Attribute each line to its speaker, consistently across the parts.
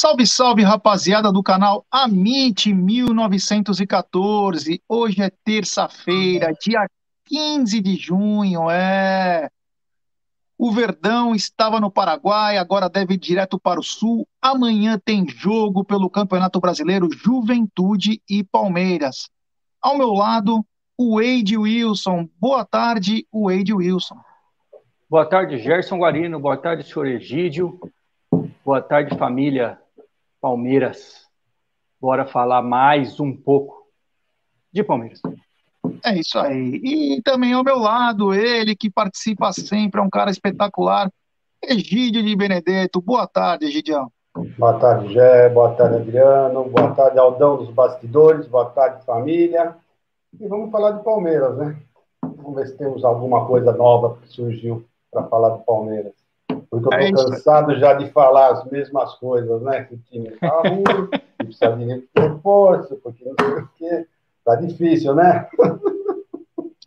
Speaker 1: Salve, salve, rapaziada do canal Amit 1914. Hoje é terça-feira, dia 15 de junho, é. O Verdão estava no Paraguai, agora deve ir direto para o Sul. Amanhã tem jogo pelo Campeonato Brasileiro Juventude e Palmeiras. Ao meu lado, o Wade Wilson. Boa tarde, Wade Wilson.
Speaker 2: Boa tarde, Gerson Guarino. Boa tarde, senhor Egídio. Boa tarde, família Palmeiras. Bora falar mais um pouco de Palmeiras.
Speaker 1: É isso aí. E também ao meu lado, ele que participa sempre, é um cara espetacular, Egídio de Benedetto. Boa tarde, Egidião.
Speaker 3: Boa tarde, Gé. Boa tarde, Adriano. Boa tarde, Aldão dos Bastidores. Boa tarde, família. E vamos falar de Palmeiras, né? Vamos ver se temos alguma coisa nova que surgiu para falar do Palmeiras. Porque eu estou cansado já de falar as mesmas coisas, né? Que o time está ruim, que precisa de reforço, porque não sei o quê. Está difícil, né?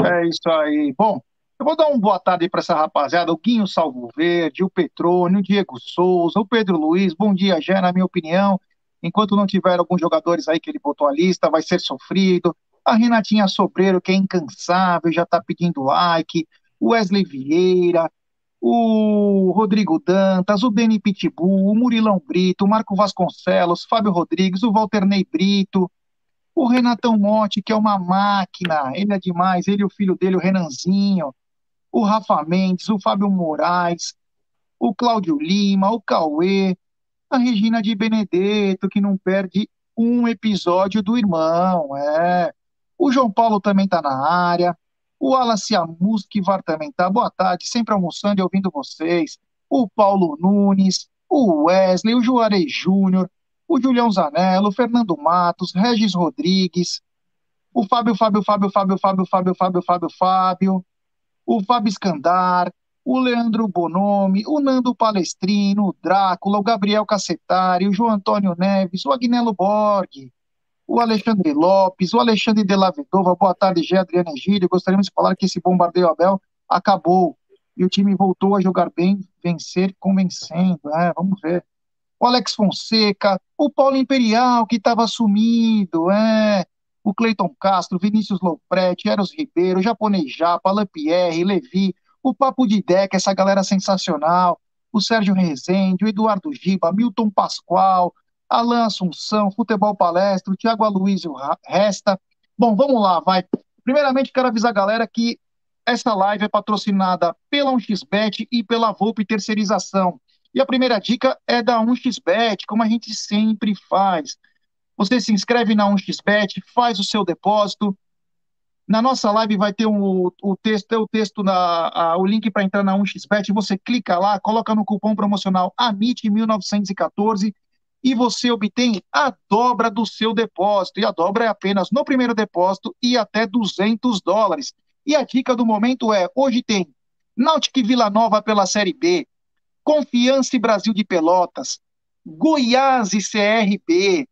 Speaker 1: É isso aí. Bom, eu vou dar uma boa tarde para essa rapaziada, o Guinho Salvo Verde, o Petrônio, o Diego Souza, o Pedro Luiz. Bom dia, já na minha opinião. Enquanto não tiver alguns jogadores aí que ele botou a lista, vai ser sofrido. A Renatinha Sobreiro, que é incansável, já está pedindo like. O Wesley Vieira, o Rodrigo Dantas, o Deni Pitbull, o Murilão Brito, o Marco Vasconcelos, Fábio Rodrigues, o Walter Ney Brito, o Renatão Monte, que é uma máquina, ele é demais, ele e o filho dele, o Renanzinho, o Rafa Mendes, o Fábio Moraes, o Cláudio Lima, o Cauê, a Regina de Benedetto, que não perde um episódio do irmão, é. O João Paulo também está na área, o Wallace Amusquivar também tá. Boa tarde, sempre almoçando e ouvindo vocês. O Paulo Nunes, o Wesley, o Juarez Júnior, o Julião Zanello, o Fernando Matos, Regis Rodrigues, o Fábio, Fábio, Fábio, Fábio, Fábio, Fábio, Fábio, Fábio, Fábio, o Fábio Escandar, o Leandro Bonomi, o Nando Palestrino, o Drácula, o Gabriel Cacetari, o João Antônio Neves, o Agnello Borg, o Alexandre Lopes, o Alexandre de la Vedova, boa tarde, Gé, Adriana Egídio, gostaríamos de falar que esse bombardeio Abel acabou e o time voltou a jogar bem, vencer convencendo, é, vamos ver. O Alex Fonseca, o Paulo Imperial, que estava sumido, é, o Cleiton Castro, Vinícius Lopretti, Eros Ribeiro, Japonês Japa, Alain Pierre, Levi, o Papo de Deca, essa galera sensacional, o Sérgio Rezende, o Eduardo Giba, Milton Pascoal, Alan Assunção, Futebol Palestra, o Thiago Aloysio Resta. Bom, vamos lá, vai. Primeiramente, quero avisar a galera que essa live é patrocinada pela 1xBet e pela Volpe Terceirização. E a primeira dica é da 1xBet, como a gente sempre faz. Você se inscreve na 1xBet, faz o seu depósito. Na nossa live vai ter um, o texto, o texto na, a, o link para entrar na 1xBet. Você clica lá, coloca no cupom promocional AMIT1914 e você obtém a dobra do seu depósito. E a dobra é apenas no primeiro depósito e até 200 dólares. E a dica do momento é: hoje tem Náutica e Vila Nova pela Série B, Confiança e Brasil de Pelotas, Goiás e CRB,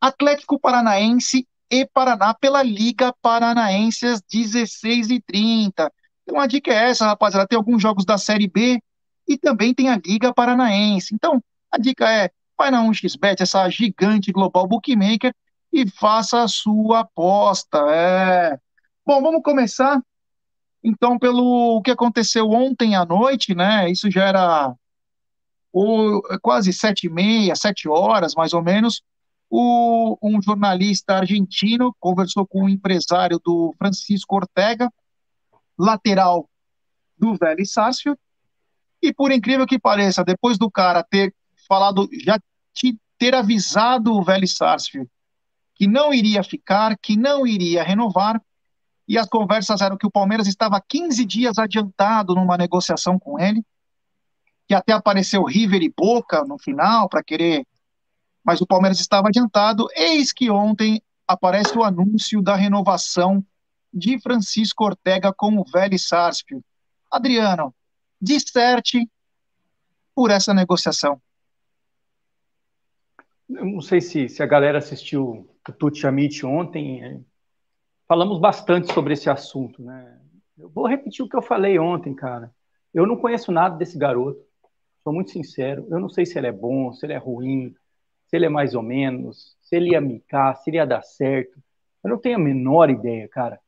Speaker 1: Atlético Paranaense e Paraná pela Liga Paranaense às 16h30. Então a dica é essa, rapaziada: tem alguns jogos da Série B e também tem a Liga Paranaense. Então a dica é vai na 1xBet, essa gigante global bookmaker, e faça a sua aposta. É. Bom, vamos começar Então, pelo que aconteceu ontem à noite, né, isso já era o, quase sete e meia, sete horas, mais ou menos, o, um jornalista argentino conversou com o um empresário do Francisco Ortega, lateral do Vélez Sarsfield, e por incrível que pareça, depois do cara ter falado, já ter avisado o Vélez Sarsfield que não iria ficar, que não iria renovar, e as conversas eram que o Palmeiras estava 15 dias adiantado numa negociação com ele, que até apareceu River e Boca no final para querer, mas o Palmeiras estava adiantado. Eis que ontem aparece o anúncio da renovação de Francisco Ortega com o Vélez Sarsfield. Adriano, disserte por essa negociação.
Speaker 2: Eu não sei se, se a galera assistiu o Tuti Amit ontem. É, falamos bastante sobre esse assunto, né? Eu vou repetir o que eu falei ontem, cara. Eu não conheço nada desse garoto. Sou muito sincero. Eu não sei se ele é bom, se ele é ruim, se ele é mais ou menos, se ele ia micar, se ele ia dar certo. Eu não tenho a menor ideia, cara.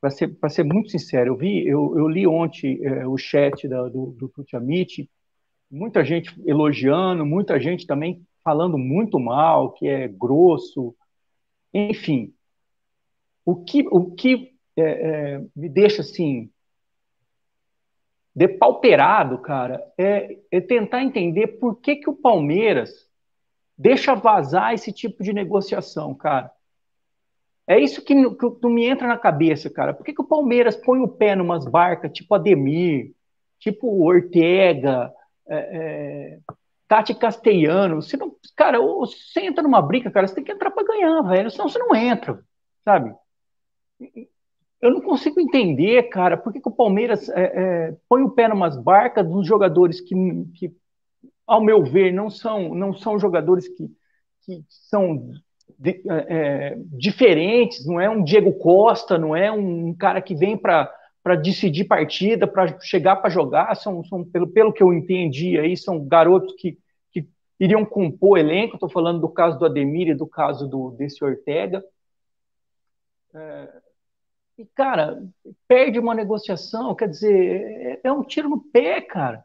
Speaker 2: Para ser, ser muito sincero, eu vi, eu, eu li ontem é, o chat da, do, do Tuti Amit, muita gente elogiando, muita gente também falando muito mal, que é grosso, enfim. O que, o que é, é, me deixa assim depauperado, cara, é, é, tentar entender por que, que o Palmeiras deixa vazar esse tipo de negociação, cara. É isso que, que, me entra na cabeça, cara. Por que, que o Palmeiras põe o pé numas barcas tipo Ademir, tipo Ortega, é, é, Tati Castellano. Você não, cara, você entra numa briga, cara, você tem que entrar para ganhar, velho. Senão você não entra, sabe? Eu não consigo entender, cara, por que, que o Palmeiras é, é, põe o pé numas barcas dos jogadores que, que, ao meu ver, não são, não são jogadores que, que são de, é, é diferentes, não é um Diego Costa, não é um cara que vem para para decidir partida, para chegar para jogar, são, são pelo, pelo que eu entendi aí, são garotos que, que iriam compor elenco, estou falando do caso do Ademir e do caso do, desse Ortega. É, e, cara, perde uma negociação, quer dizer, é, é um tiro no pé, cara.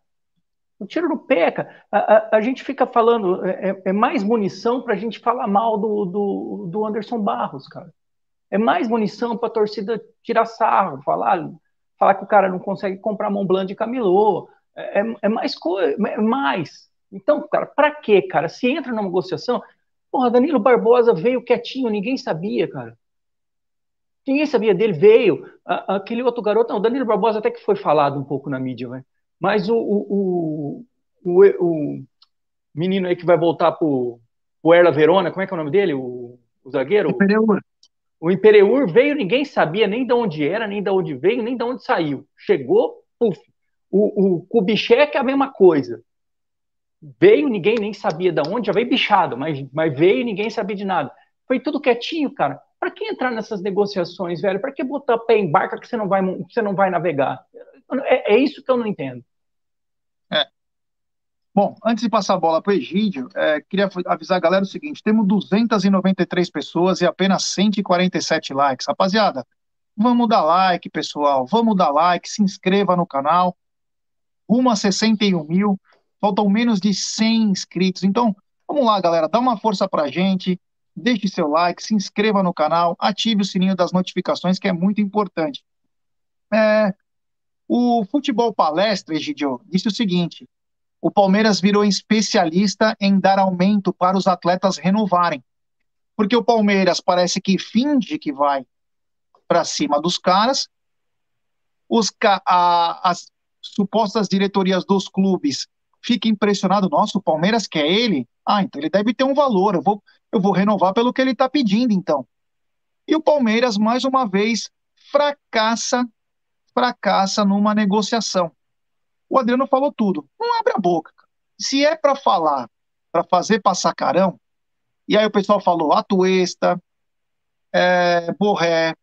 Speaker 2: Um tiro no pé, cara. A, a, a gente fica falando, é, é, é mais munição para a gente falar mal do, do, do Anderson Barros, cara. É mais munição para a torcida tirar sarro, falar, falar que o cara não consegue comprar Mont Blanc de Camilô, é, é, é mais coisa, é mais. Então, cara, para quê, cara? Se entra numa negociação, porra, Danilo Barbosa veio quietinho, ninguém sabia, cara. Ninguém sabia dele, veio. aquele outro garoto, não, Danilo Barbosa até que foi falado um pouco na mídia, né? mas o, o, o, o, menino aí que vai voltar pro, pro Erla Verona, como é que é o nome dele? O, o zagueiro?
Speaker 1: Imperiur.
Speaker 2: O Imperiur veio, ninguém sabia nem de onde era, nem de onde veio, nem de onde saiu. Chegou, puf. O, o Kubitschek é a mesma coisa. Veio, ninguém nem sabia de onde, já veio bichado, mas, mas veio ninguém sabia de nada. Foi tudo quietinho, cara. Para que entrar nessas negociações, velho? Para que botar pé em barca que você não vai, você não vai navegar? É, é isso que eu não entendo.
Speaker 1: Bom, antes de passar a bola para o Egídio, é, queria avisar a galera o seguinte: temos 293 pessoas e apenas 147 likes. Rapaziada, vamos dar like, pessoal. Vamos dar like, se inscreva no canal. Uma 61 mil, faltam menos de 100 inscritos. Então, vamos lá, galera, dá uma força para a gente. Deixe seu like, se inscreva no canal, ative o sininho das notificações, que é muito importante. É, o Futebol Palestra, Egidio, disse o seguinte: o Palmeiras virou especialista em dar aumento para os atletas renovarem. Porque o Palmeiras parece que finge que vai para cima dos caras, os, a, as supostas diretorias dos clubes ficam impressionados, nossa, o Palmeiras quer ele? Ah, então ele deve ter um valor, eu vou, eu vou renovar pelo que ele está pedindo, então. E o Palmeiras, mais uma vez, fracassa, fracassa numa negociação. O Adriano falou tudo. Não abre a boca. Se é para falar, para fazer passar carão, e aí o pessoal falou Atuesta, é, Borré,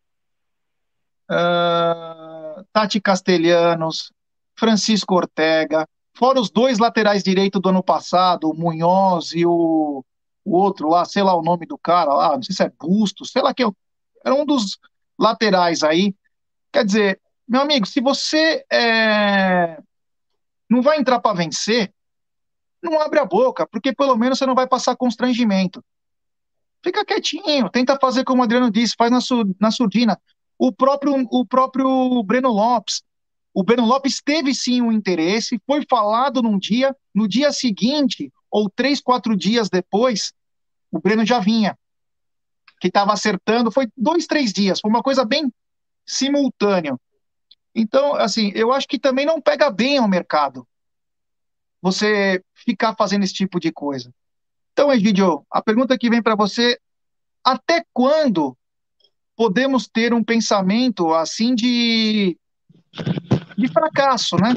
Speaker 1: uh, Tati Castelhanos, Francisco Ortega, fora os dois laterais direitos do ano passado, o Munhoz e o, o outro lá, sei lá o nome do cara lá, não sei se é Busto, sei lá que é, era um dos laterais aí. Quer dizer, meu amigo, se você é, não vai entrar para vencer, não abre a boca, porque pelo menos você não vai passar constrangimento. Fica quietinho, tenta fazer como o Adriano disse, faz na, su, na surdina. O próprio, o próprio Breno Lopes. O Breno Lopes teve sim um interesse, foi falado num dia, no dia seguinte, ou três, quatro dias depois, o Breno já vinha. Que estava acertando, foi dois, três dias, foi uma coisa bem simultânea. Então, assim, eu acho que também não pega bem ao mercado você ficar fazendo esse tipo de coisa. Então, Egidio, a pergunta que vem para você, até quando podemos ter um pensamento assim de, de fracasso, né?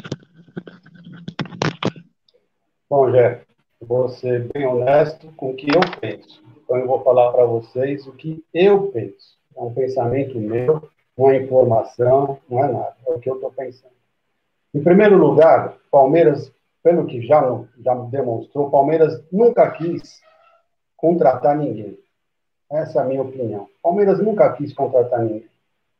Speaker 3: Bom, Jeff, vou ser bem honesto com o que eu penso. Então, eu vou falar para vocês o que eu penso. É um pensamento meu, não é informação, não é nada. É o que eu estou pensando. Em primeiro lugar, Palmeiras pelo que já, já demonstrou, Palmeiras nunca quis contratar ninguém. Essa é a minha opinião. Palmeiras nunca quis contratar ninguém.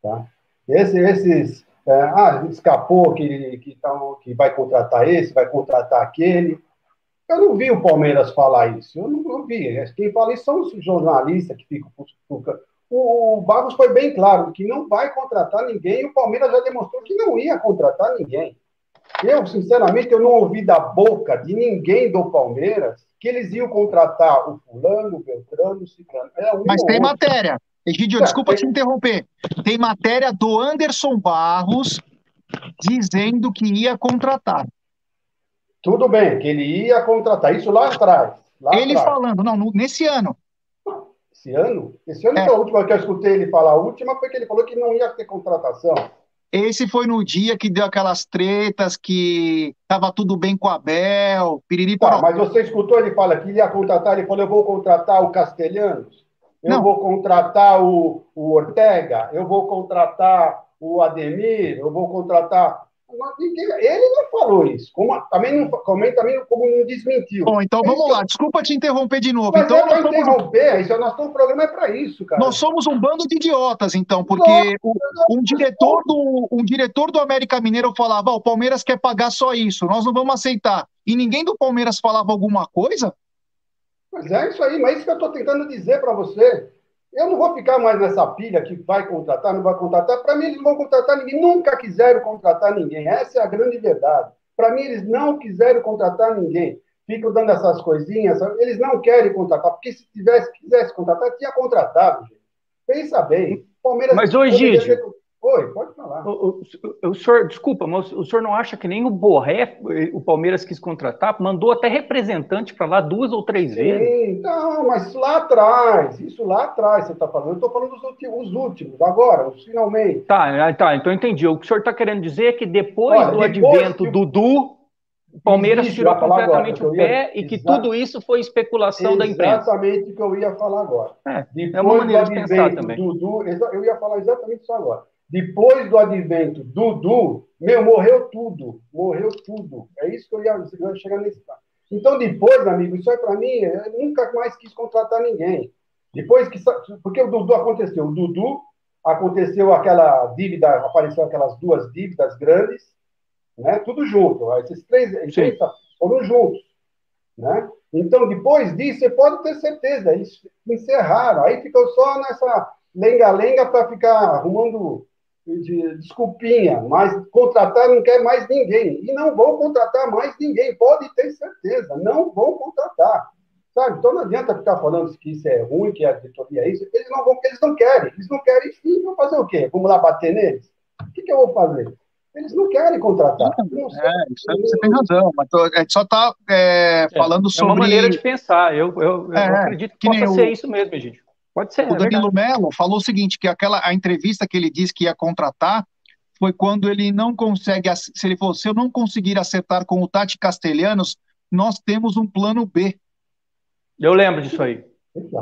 Speaker 3: Tá? Esse, esses. É, ah, escapou que, que, tá, que vai contratar esse, vai contratar aquele. Eu não vi o Palmeiras falar isso. Eu não, não vi. Quem fala isso são os jornalistas que ficam. O, o Barros foi bem claro que não vai contratar ninguém e o Palmeiras já demonstrou que não ia contratar ninguém. Eu, sinceramente, eu não ouvi da boca de ninguém do Palmeiras que eles iam contratar o fulano, o Beltrano, o Ciclano.
Speaker 1: É um Mas tem outro. matéria. Egidio, é, desculpa tem... te interromper. Tem matéria do Anderson Barros dizendo que ia contratar.
Speaker 3: Tudo bem, que ele ia contratar. Isso lá atrás. Lá
Speaker 1: ele atrás. falando, não, nesse ano.
Speaker 3: Esse ano? Esse ano é. é a última que eu escutei ele falar. A última foi que ele falou que não ia ter contratação.
Speaker 1: Esse foi no dia que deu aquelas tretas, que estava tudo bem com o Abel, piriri
Speaker 3: tá, Mas você escutou ele falar que ele ia contratar, ele falou, eu vou contratar o Castelhanos, eu Não. vou contratar o, o Ortega, eu vou contratar o Ademir, eu vou contratar ele não falou isso. Como, também, não, também, também como não desmentiu.
Speaker 1: Bom, então vamos então, lá. Desculpa te interromper de novo.
Speaker 3: Mas
Speaker 1: então,
Speaker 3: é nós somos... interromper. Isso, nós o programa é para isso, cara.
Speaker 1: Nós somos um bando de idiotas, então, porque o, um, diretor do, um diretor do América Mineiro falava: oh, o Palmeiras quer pagar só isso, nós não vamos aceitar. E ninguém do Palmeiras falava alguma coisa?
Speaker 3: Mas é isso aí, mas é isso que eu estou tentando dizer para você. Eu não vou ficar mais nessa pilha que vai contratar, não vai contratar. Para mim, eles não vão contratar ninguém. Nunca quiseram contratar ninguém. Essa é a grande verdade. Para mim, eles não quiseram contratar ninguém. Ficam dando essas coisinhas. Eles não querem contratar, porque se tivesse, quisesse contratar, tinha contratado. Gente. Pensa bem.
Speaker 2: Palmeiras Mas hoje, Oi, pode falar. O, o, o, senhor, desculpa, mas o senhor não acha que nem o Borré, o Palmeiras quis contratar, mandou até representante para lá duas ou três Sim, vezes?
Speaker 3: Não, mas lá atrás, isso lá atrás você está falando. Eu estou falando dos últimos, os últimos, agora, os finalmente.
Speaker 2: Tá, tá, então entendi. O que o senhor está querendo dizer é que depois Olha, do depois advento que... do Dudu, o Palmeiras isso, tirou completamente agora, o pé ia... e que Exato. tudo isso foi especulação
Speaker 3: Exatamente
Speaker 2: da imprensa.
Speaker 3: Exatamente o que eu ia falar agora.
Speaker 2: É, depois é uma maneira de pensar também.
Speaker 3: Dudu, eu ia falar exatamente isso agora depois do advento do Dudu, meu, morreu tudo. Morreu tudo. É isso que eu ia, chegar nesse ponto. Então, depois, amigo, isso aí para mim, eu nunca mais quis contratar ninguém. Depois que. Porque o Dudu aconteceu. O Dudu aconteceu aquela dívida, apareceu aquelas duas dívidas grandes, né? Tudo junto. Esses três, três foram juntos. Né? Então, depois disso, você pode ter certeza, eles encerraram. Aí ficou só nessa lenga-lenga para ficar arrumando de desculpinha, mas contratar não quer mais ninguém. E não vão contratar mais ninguém, pode ter certeza, não vão contratar. Sabe? Então não adianta ficar falando que isso é ruim, que a diretoria é isso, eles não vão, eles não querem, eles não querem, sim, vão fazer o quê? Vamos lá bater neles? O que, que eu vou fazer? Eles não querem contratar. Não
Speaker 1: é, isso você tem razão, mas a gente só está é, é, falando sobre. É
Speaker 2: uma maneira de pensar, eu, eu, eu é, acredito que, que possa ser o... isso mesmo, gente. Pode ser.
Speaker 1: O é Danilo Melo falou o seguinte: que aquela a entrevista que ele disse que ia contratar foi quando ele não consegue. Se ele falou, se eu não conseguir acertar com o Tati Castelhanos, nós temos um plano B.
Speaker 2: Eu lembro disso aí.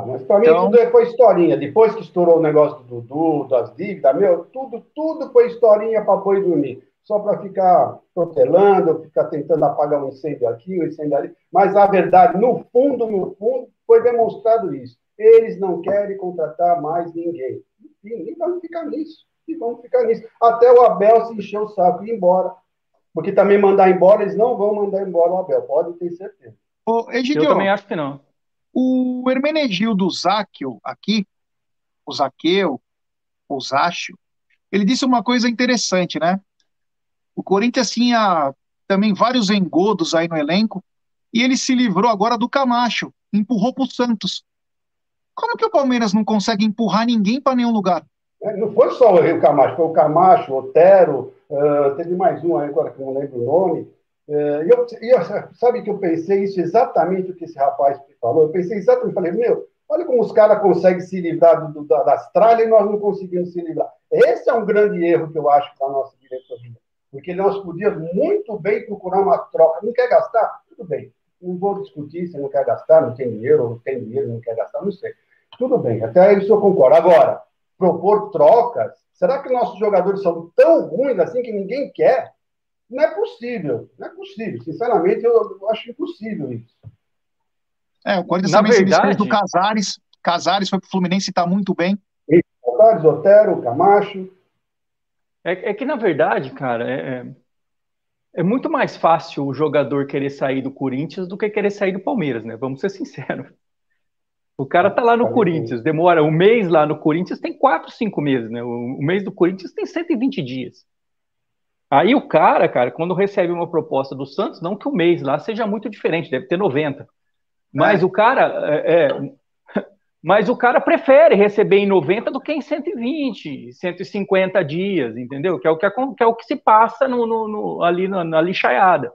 Speaker 3: mas para mim então... tudo foi historinha. Depois que estourou o negócio do Dudu, das dívidas, meu, tudo, tudo foi historinha para pôr dormir. Só para ficar protelando, ficar tentando apagar um incêndio aqui, um incêndio ali. Mas a verdade, no fundo, no fundo, foi demonstrado isso. Eles não querem contratar mais ninguém. Enfim, nem vamos ficar nisso. e vamos ficar nisso. Até o Abel se encher o saco e ir embora. Porque também mandar embora, eles não vão mandar embora o Abel, pode ter certeza.
Speaker 2: Ô, Egidio, Eu também acho que não.
Speaker 1: O Hermenegildo Záquio, aqui, o Zaqueu, o Zácio, ele disse uma coisa interessante, né? O Corinthians tinha também vários engodos aí no elenco, e ele se livrou agora do Camacho, empurrou para o Santos. Como que o Palmeiras não consegue empurrar ninguém para nenhum lugar?
Speaker 3: É, não foi só o Camacho, foi o Camacho, o Otero, uh, teve mais um aí agora que não lembro o nome. Uh, e eu, eu, sabe que eu pensei isso exatamente o que esse rapaz falou? Eu pensei exatamente, falei, meu, olha como os caras conseguem se livrar do, do, das tralhas e nós não conseguimos se livrar. Esse é um grande erro que eu acho da nossa diretoria. Porque nós podíamos muito bem procurar uma troca. Não quer gastar? Tudo bem. Não vou discutir se não quer gastar, não tem dinheiro, ou tem dinheiro, não quer gastar, não sei. Tudo bem, até isso eu concordo. Agora, propor trocas, será que nossos jogadores são tão ruins assim que ninguém quer? Não é possível, não é possível. Sinceramente, eu, eu acho impossível isso.
Speaker 1: É, o Corinthians também verdade... se do Casares. Casares foi para o Fluminense e está muito bem.
Speaker 3: Casares, Otero, Camacho.
Speaker 2: É, é, que, na verdade, cara, é, é, é, muito mais fácil o jogador querer sair do Corinthians do que querer sair do Palmeiras, né? Vamos ser sinceros. O cara tá lá no Corinthians, demora um mês lá no Corinthians, tem quatro, cinco meses, né? O, mês do Corinthians tem 120 dias. Aí o cara, cara, quando recebe uma proposta do Santos, não que o mês lá seja muito diferente, deve ter 90. Mas é. o cara, é, é mas o cara prefere receber em 90 do que em 120, 150 dias, entendeu? Que é o que, que, é o que se passa no, no, no ali na, na lixaiada.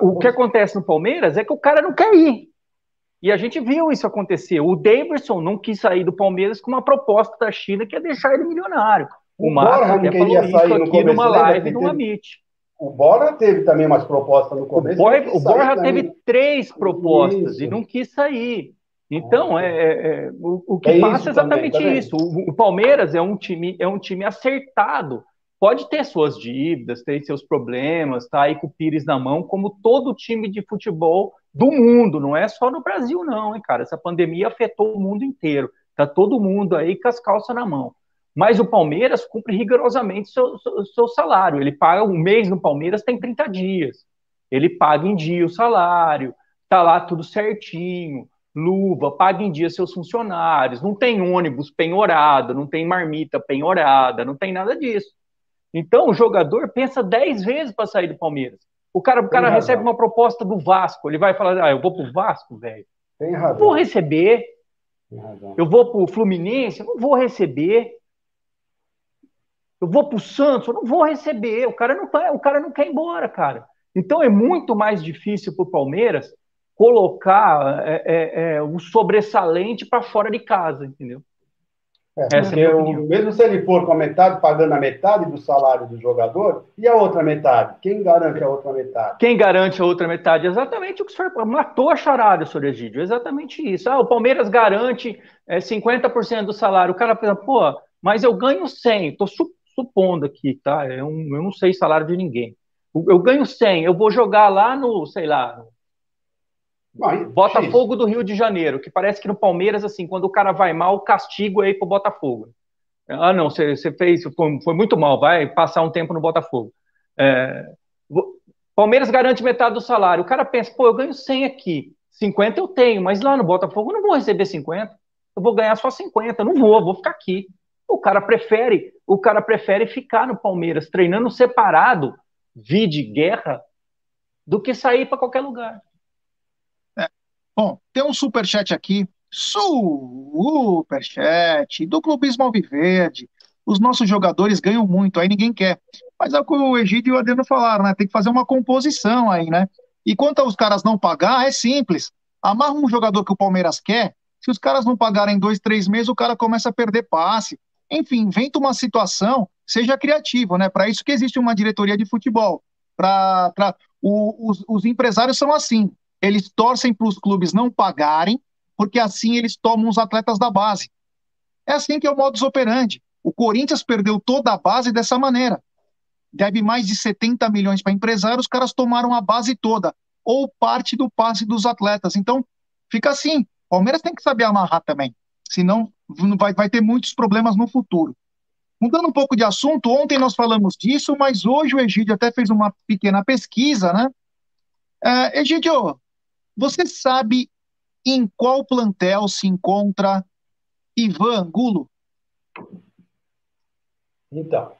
Speaker 2: O que acontece no Palmeiras é que o cara não quer ir. E a gente viu isso acontecer. O Davidson não quis sair do Palmeiras com uma proposta da China que ia deixar ele milionário. O, o Marcos até falou isso aqui numa live, numa Meet.
Speaker 3: O Borja teve também umas propostas no começo.
Speaker 2: O, Borja teve três propostas isso. e não quis sair. Então, é, é, é o, o, que é passa é exatamente também, tá isso. O, o, Palmeiras é um time, é um time acertado. Pode ter suas dívidas, ter seus problemas, tá aí com o Pires na mão, como todo time de futebol do mundo, não é só no Brasil, não, hein, cara? Essa pandemia afetou o mundo inteiro. Tá todo mundo aí com as calças na mão. Mas o Palmeiras cumpre rigorosamente seu, seu, seu salário. Ele paga um mês no Palmeiras, tem 30 dias. Ele paga em dia o salário, tá lá tudo certinho, luva, paga em dia seus funcionários, não tem ônibus penhorado, não tem marmita penhorada, não tem nada disso. Então o jogador pensa 10 vezes para sair do Palmeiras. O cara, o cara recebe uma proposta do Vasco, ele vai falar: ah, eu vou pro Vasco, velho. Tem razão. Vou receber. Eu vou pro Fluminense, eu não vou receber. Eu vou pro Santos, eu não vou receber. O cara não, o cara não quer ir embora, cara. Então é muito mais difícil pro Palmeiras colocar é, é, é, o sobressalente para fora de casa, entendeu?
Speaker 3: É, Essa é o, mesmo se ele for com a metade, pagando a metade do salário do jogador, e a outra metade? Quem garante a outra metade?
Speaker 2: Quem garante a outra metade? Exatamente o que o senhor matou a charada, senhor Egídio. Exatamente isso. Ah, o Palmeiras garante é, 50% do salário. O cara pensa, pô, mas eu ganho 100. Estou su supondo aqui, tá? Eu, eu não sei salário de ninguém. Eu, eu ganho 100. Eu vou jogar lá no, sei lá, Botafogo do Rio de Janeiro, que parece que no Palmeiras, assim, quando o cara vai mal, o castigo é ir pro Botafogo. Ah, não, você, fez, foi, foi, muito mal, vai passar um tempo no Botafogo. É, Palmeiras garante metade do salário. O cara pensa, pô, eu ganho 100 aqui, 50 eu tenho, mas lá no Botafogo eu não vou receber 50, eu vou ganhar só 50, não vou, vou ficar aqui. O cara prefere, o cara prefere ficar no Palmeiras treinando separado, vide guerra, do que sair para qualquer lugar.
Speaker 1: Bom, tem um superchat aqui, superchat, do Clubismo Alviverde. Os nossos jogadores ganham muito, aí ninguém quer. Mas é o que o Egídio e o Adriano falaram, né? Tem que fazer uma composição aí, né? E quanto aos caras não pagar, é simples. Amarra um jogador que o Palmeiras quer, se os caras não pagarem dois, três meses, o cara começa a perder passe. Enfim, inventa uma situação, seja criativo, né? Para isso que existe uma diretoria de futebol. Pra, pra, o, os, os empresários são assim eles torcem para os clubes não pagarem, porque assim eles tomam os atletas da base. É assim que é o modus operandi. O Corinthians perdeu toda a base dessa maneira. Deve mais de 70 milhões para empresários, os caras tomaram a base toda, ou parte do passe dos atletas. Então, fica assim. Palmeiras tem que saber amarrar também, senão vai, vai ter muitos problemas no futuro. Mudando um pouco de assunto, ontem nós falamos disso, mas hoje o Egídio até fez uma pequena pesquisa, né? É, Egídio, você sabe em qual plantel se encontra Ivan Angulo?
Speaker 3: Então,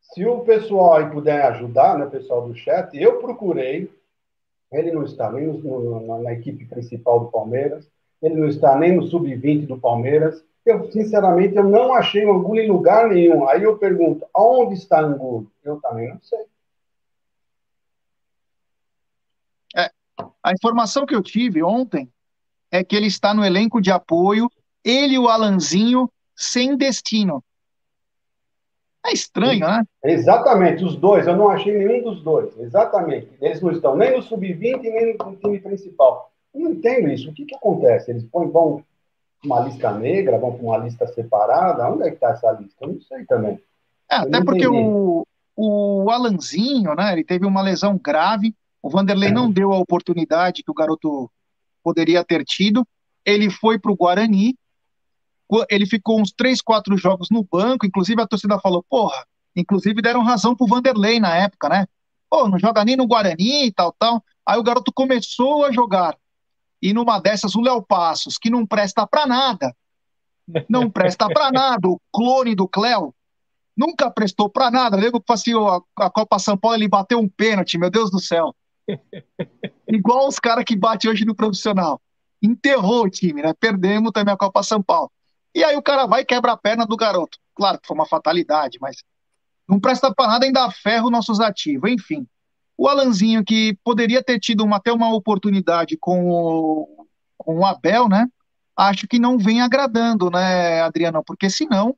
Speaker 3: se o pessoal aí puder ajudar, né, pessoal do chat, eu procurei, ele não está nem no, no, na equipe principal do Palmeiras, ele não está nem no sub-20 do Palmeiras. Eu, sinceramente, eu não achei o Angulo em lugar nenhum. Aí eu pergunto, aonde está Angulo? Eu também não sei.
Speaker 1: É, a informação que eu tive ontem é que ele está no elenco de apoio, ele e o Alanzinho, sem destino. É estranho, né?
Speaker 3: Exatamente, os dois, eu não achei nenhum dos dois, exatamente. Eles não estão nem no sub-20 nem no time principal. Eu não entendo isso. O que, que acontece? Eles põem, vão uma lista negra, vão para uma lista separada? Onde é que está essa lista? Eu não sei também.
Speaker 1: É, até porque o, o Alanzinho, né, ele teve uma lesão grave, o Vanderlei não deu a oportunidade que o garoto poderia ter tido, ele foi para o Guarani, ele ficou uns três, quatro jogos no banco, inclusive a torcida falou, porra, inclusive deram razão pro Vanderlei na época, né? Pô, não joga nem no Guarani e tal, tal. Aí o garoto começou a jogar. E numa dessas, o Léo Passos, que não presta para nada, não presta para nada, o clone do Cléo, nunca prestou para nada. Lembro que assim, a, a Copa São Paulo, ele bateu um pênalti, meu Deus do céu. Igual os caras que batem hoje no profissional. Enterrou o time, né? Perdemos também a Copa São Paulo. E aí o cara vai e quebra a perna do garoto. Claro que foi uma fatalidade, mas não presta para nada, ainda ferra os nossos ativos. Enfim, o Alanzinho, que poderia ter tido uma, até uma oportunidade com o, com o Abel, né? Acho que não vem agradando, né, Adriano? Porque senão,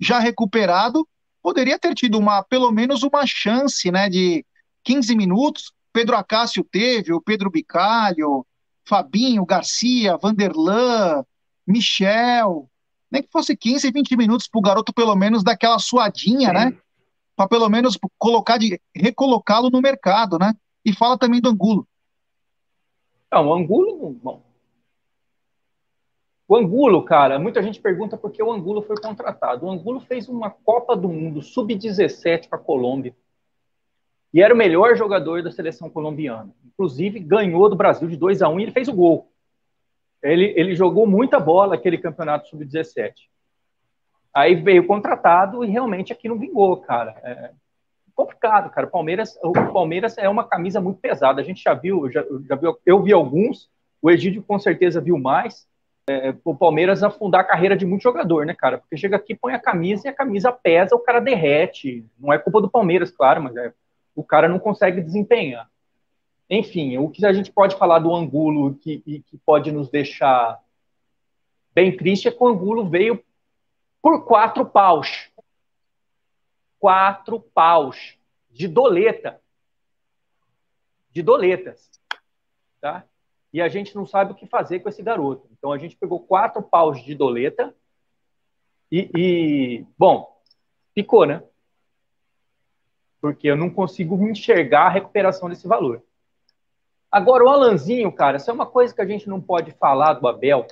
Speaker 1: já recuperado, poderia ter tido uma, pelo menos uma chance, né, de 15 minutos. Pedro Acácio teve, o Pedro Bicalho, Fabinho, Garcia, Vanderlan, Michel, nem que fosse 15, 20 minutos para o garoto pelo menos daquela suadinha, Sim. né? Para pelo menos colocar de recolocá-lo no mercado, né? E fala também do Angulo.
Speaker 2: Não, o Angulo, bom. O Angulo, cara, muita gente pergunta por que o Angulo foi contratado. O Angulo fez uma Copa do Mundo sub-17 para a Colômbia. E era o melhor jogador da seleção colombiana. Inclusive, ganhou do Brasil de 2 a 1 e ele fez o gol ele, ele jogou muita bola aquele campeonato sub-17. Aí veio contratado e realmente aqui não vingou, cara. É complicado, cara. Palmeiras, o Palmeiras é uma camisa muito pesada. A gente já viu, já, já viu, eu vi alguns, o Egídio com certeza viu mais. É, o Palmeiras afundar a carreira de muito jogador, né, cara? Porque chega aqui, põe a camisa e a camisa pesa, o cara derrete. Não é culpa do Palmeiras, claro, mas é, o cara não consegue desempenhar. Enfim, o que a gente pode falar do Angulo que, que pode nos deixar bem triste é que o Angulo veio por quatro paus. Quatro paus de doleta. De doletas. Tá? E a gente não sabe o que fazer com esse garoto. Então a gente pegou quatro paus de doleta e, e bom, ficou, né? Porque eu não consigo enxergar a recuperação desse valor. Agora, o Alanzinho, cara, isso é uma coisa que a gente não pode falar do Abel.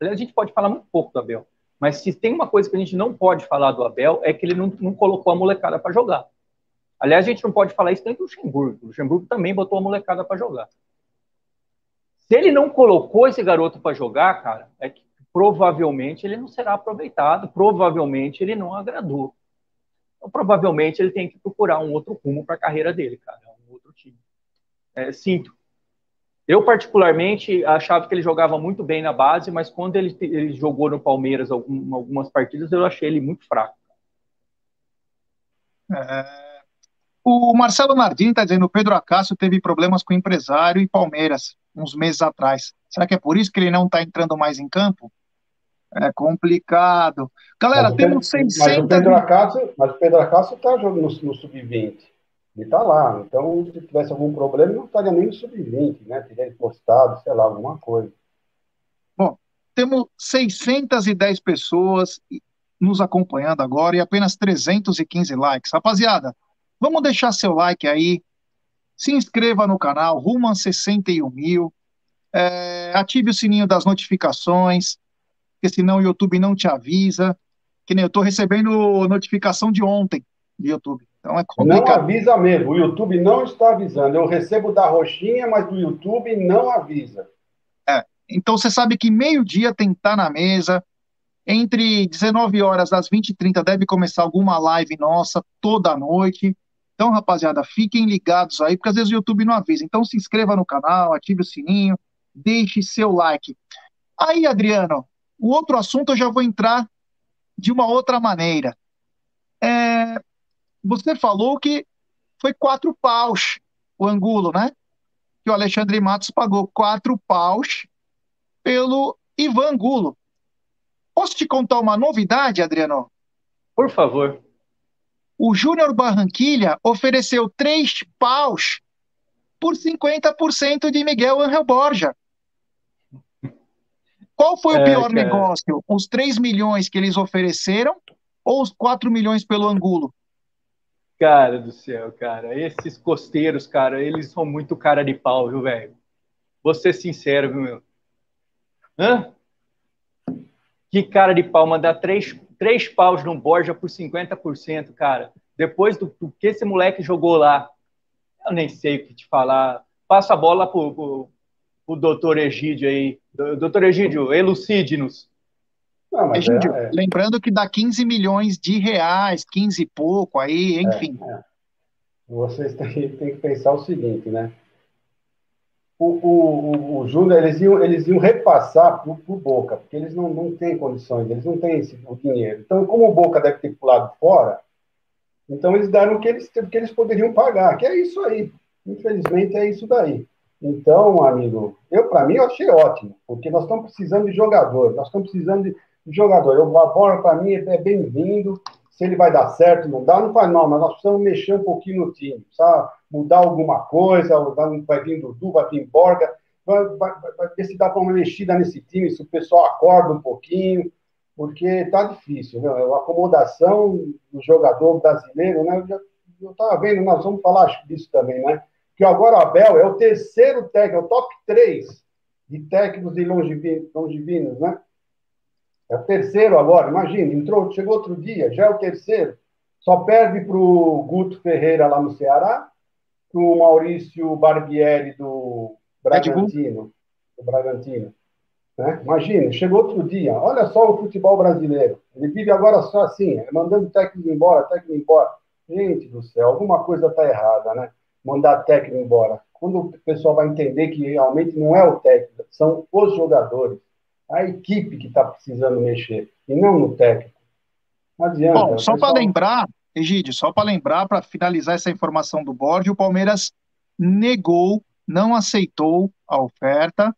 Speaker 2: A gente pode falar muito pouco do Abel. Mas se tem uma coisa que a gente não pode falar do Abel, é que ele não, não colocou a molecada para jogar. Aliás, a gente não pode falar isso nem do Luxemburgo. O Luxemburgo também botou a molecada para jogar. Se ele não colocou esse garoto para jogar, cara, é que provavelmente ele não será aproveitado, provavelmente ele não agradou. Então, provavelmente ele tem que procurar um outro rumo para a carreira dele, cara, um outro time. É, sinto. Eu, particularmente, achava que ele jogava muito bem na base, mas quando ele, ele jogou no Palmeiras algum, algumas partidas, eu achei ele muito fraco.
Speaker 1: É... O Marcelo Nardim está dizendo o Pedro Acácio teve problemas com o empresário e Palmeiras uns meses atrás. Será que é por isso que ele não está entrando mais em campo? É complicado. Galera, mas temos 600...
Speaker 3: Mas o Pedro Acácio, mas o Pedro Acácio está jogando no, no Sub-20. Ele está lá. Então, se tivesse algum problema, não estaria nem no sub-20, né? Teria postado, sei lá, alguma coisa.
Speaker 1: Bom, temos 610 pessoas nos acompanhando agora e apenas 315 likes. Rapaziada, vamos deixar seu like aí. Se inscreva no canal, rumo a 61 mil. É, ative o sininho das notificações, porque senão o YouTube não te avisa. Que nem eu estou recebendo notificação de ontem do YouTube. Então é complicado.
Speaker 3: Não avisa mesmo. O YouTube não está avisando. Eu recebo da roxinha, mas do YouTube não avisa.
Speaker 1: É. Então você sabe que meio-dia tem que estar na mesa. Entre 19 horas às 20 e 30 deve começar alguma live nossa toda noite. Então, rapaziada, fiquem ligados aí, porque às vezes o YouTube não avisa. Então, se inscreva no canal, ative o sininho, deixe seu like. Aí, Adriano, o outro assunto eu já vou entrar de uma outra maneira. É, você falou que foi quatro paus o Angulo, né? Que o Alexandre Matos pagou quatro paus pelo Ivan Angulo. Posso te contar uma novidade, Adriano?
Speaker 2: Por favor
Speaker 1: o Júnior Barranquilha ofereceu três paus por 50% de Miguel Angel Borja. Qual foi o é, pior negócio? Os 3 milhões que eles ofereceram ou os 4 milhões pelo Angulo?
Speaker 2: Cara do céu, cara. Esses costeiros, cara, eles são muito cara de pau, viu, velho? Vou ser sincero, viu, meu? Hã? Que cara de pau mandar três três paus no Borja por 50%, cara. Depois do, do, que esse moleque jogou lá, eu nem sei o que te falar. Passa a bola pro, pro, pro doutor Egídio aí. Doutor Egídio, elucide-nos.
Speaker 1: Egídio, é, é. lembrando que dá 15 milhões de reais, 15 e pouco aí, enfim. É, é.
Speaker 3: Vocês têm, têm que pensar o seguinte, né? o, o, o Júnior, eles iam, eles iam repassar para o Boca, porque eles não, não têm condições, eles não têm esse, o dinheiro. Então, como o Boca deve ter pulado fora, então eles deram o que eles, o que eles poderiam pagar, que é isso aí. Infelizmente, é isso daí. Então, amigo, eu para mim eu achei ótimo, porque nós estamos precisando de jogador, nós estamos precisando de, jogador. Eu, a bola, para mim, é bem-vindo. Se ele vai dar certo, não dá, não faz não, mas nós precisamos mexer um pouquinho no time, sabe? mudar alguma coisa, vai vir Dudu, vai vir Borga, vai, vai, vai ver se dá para uma mexida nesse time, se o pessoal acorda um pouquinho, porque está difícil, né? a acomodação do jogador brasileiro, né? Eu estava vendo, nós vamos falar disso também, né? Que agora o Abel é o terceiro técnico, é o top 3 de técnicos de longevinos, né? É o terceiro agora, imagina, entrou, chegou outro dia, já é o terceiro. Só perde para o Guto Ferreira lá no Ceará para o Maurício Barbieri do Bragantino. Do Bragantino. Né? Imagina, chegou outro dia, olha só o futebol brasileiro. Ele vive agora só assim, mandando técnico embora, técnico embora. Gente do céu, alguma coisa está errada, né? Mandar técnico embora. Quando o pessoal vai entender que realmente não é o técnico, são os jogadores, a equipe que está precisando mexer, e não no técnico.
Speaker 1: Não adianta. Bom, só pessoal... para lembrar, Egídio, só para lembrar, para finalizar essa informação do board, o Palmeiras negou, não aceitou a oferta.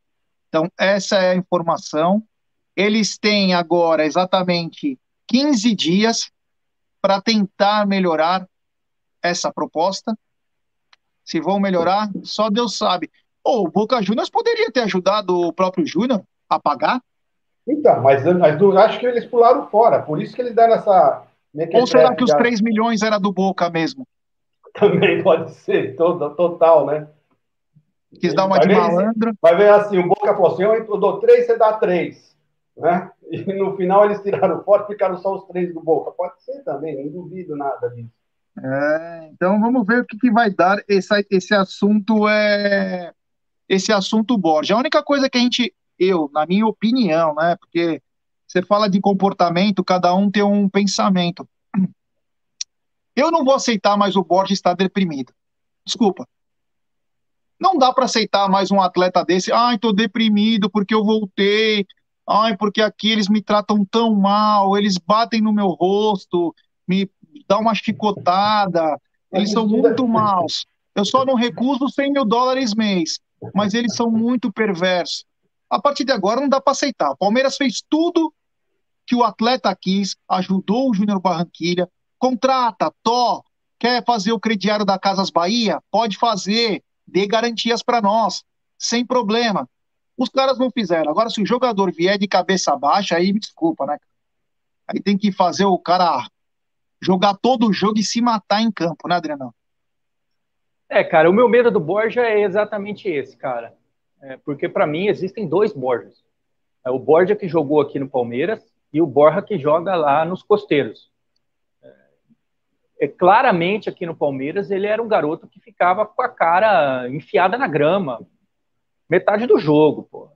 Speaker 1: Então, essa é a informação. Eles têm agora exatamente 15 dias para tentar melhorar essa proposta. Se vão melhorar, só Deus sabe. Ou o Boca Juniors poderia ter ajudado o próprio Júnior a pagar.
Speaker 3: Então, mas, mas acho que eles pularam fora, por isso que eles deram essa,
Speaker 1: ou será que os 3 milhões era do Boca mesmo?
Speaker 3: Também pode ser, todo, total, né?
Speaker 1: Quis dar uma vai de ver, malandro.
Speaker 3: Vai ver assim, o Boca falou assim, eu dou 3, você dá 3. Né? E no final eles tiraram fora, ficaram só os três do Boca. Pode ser também, não duvido nada disso.
Speaker 1: É, então vamos ver o que, que vai dar esse, esse assunto é esse assunto Borja. A única coisa que a gente, eu, na minha opinião, né, porque você fala de comportamento, cada um tem um pensamento. Eu não vou aceitar mais o Borges estar deprimido. Desculpa. Não dá para aceitar mais um atleta desse. Ai, tô deprimido porque eu voltei. Ai, porque aqui eles me tratam tão mal. Eles batem no meu rosto, me dão uma chicotada. Eles são muito maus. Eu só não recuso 100 mil dólares mês. Mas eles são muito perversos. A partir de agora não dá para aceitar. O Palmeiras fez tudo que o atleta quis, ajudou o Júnior Barranquilha, contrata, Tó, quer fazer o crediário da Casas Bahia? Pode fazer, dê garantias para nós, sem problema. Os caras não fizeram. Agora, se o jogador vier de cabeça baixa, aí me desculpa, né? Aí tem que fazer o cara jogar todo o jogo e se matar em campo, né, Adriano?
Speaker 2: É, cara, o meu medo do Borja é exatamente esse, cara. É, porque para mim existem dois Borjas. É o Borja que jogou aqui no Palmeiras e o Borja que joga lá nos costeiros. É, claramente aqui no Palmeiras ele era um garoto que ficava com a cara enfiada na grama, metade do jogo, pô.